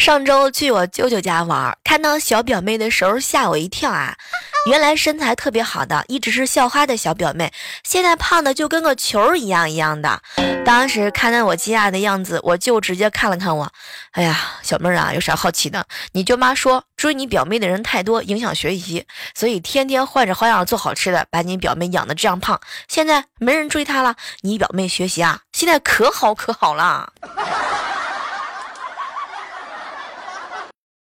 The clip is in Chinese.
上周去我舅舅家玩，看到小表妹的时候吓我一跳啊！原来身材特别好的，一直是校花的小表妹，现在胖的就跟个球一样一样的。当时看到我惊讶的样子，我舅直接看了看我，哎呀，小妹儿啊，有啥好奇的？你舅妈说追你表妹的人太多，影响学习，所以天天换着花样做好吃的，把你表妹养的这样胖。现在没人追她了，你表妹学习啊，现在可好可好了。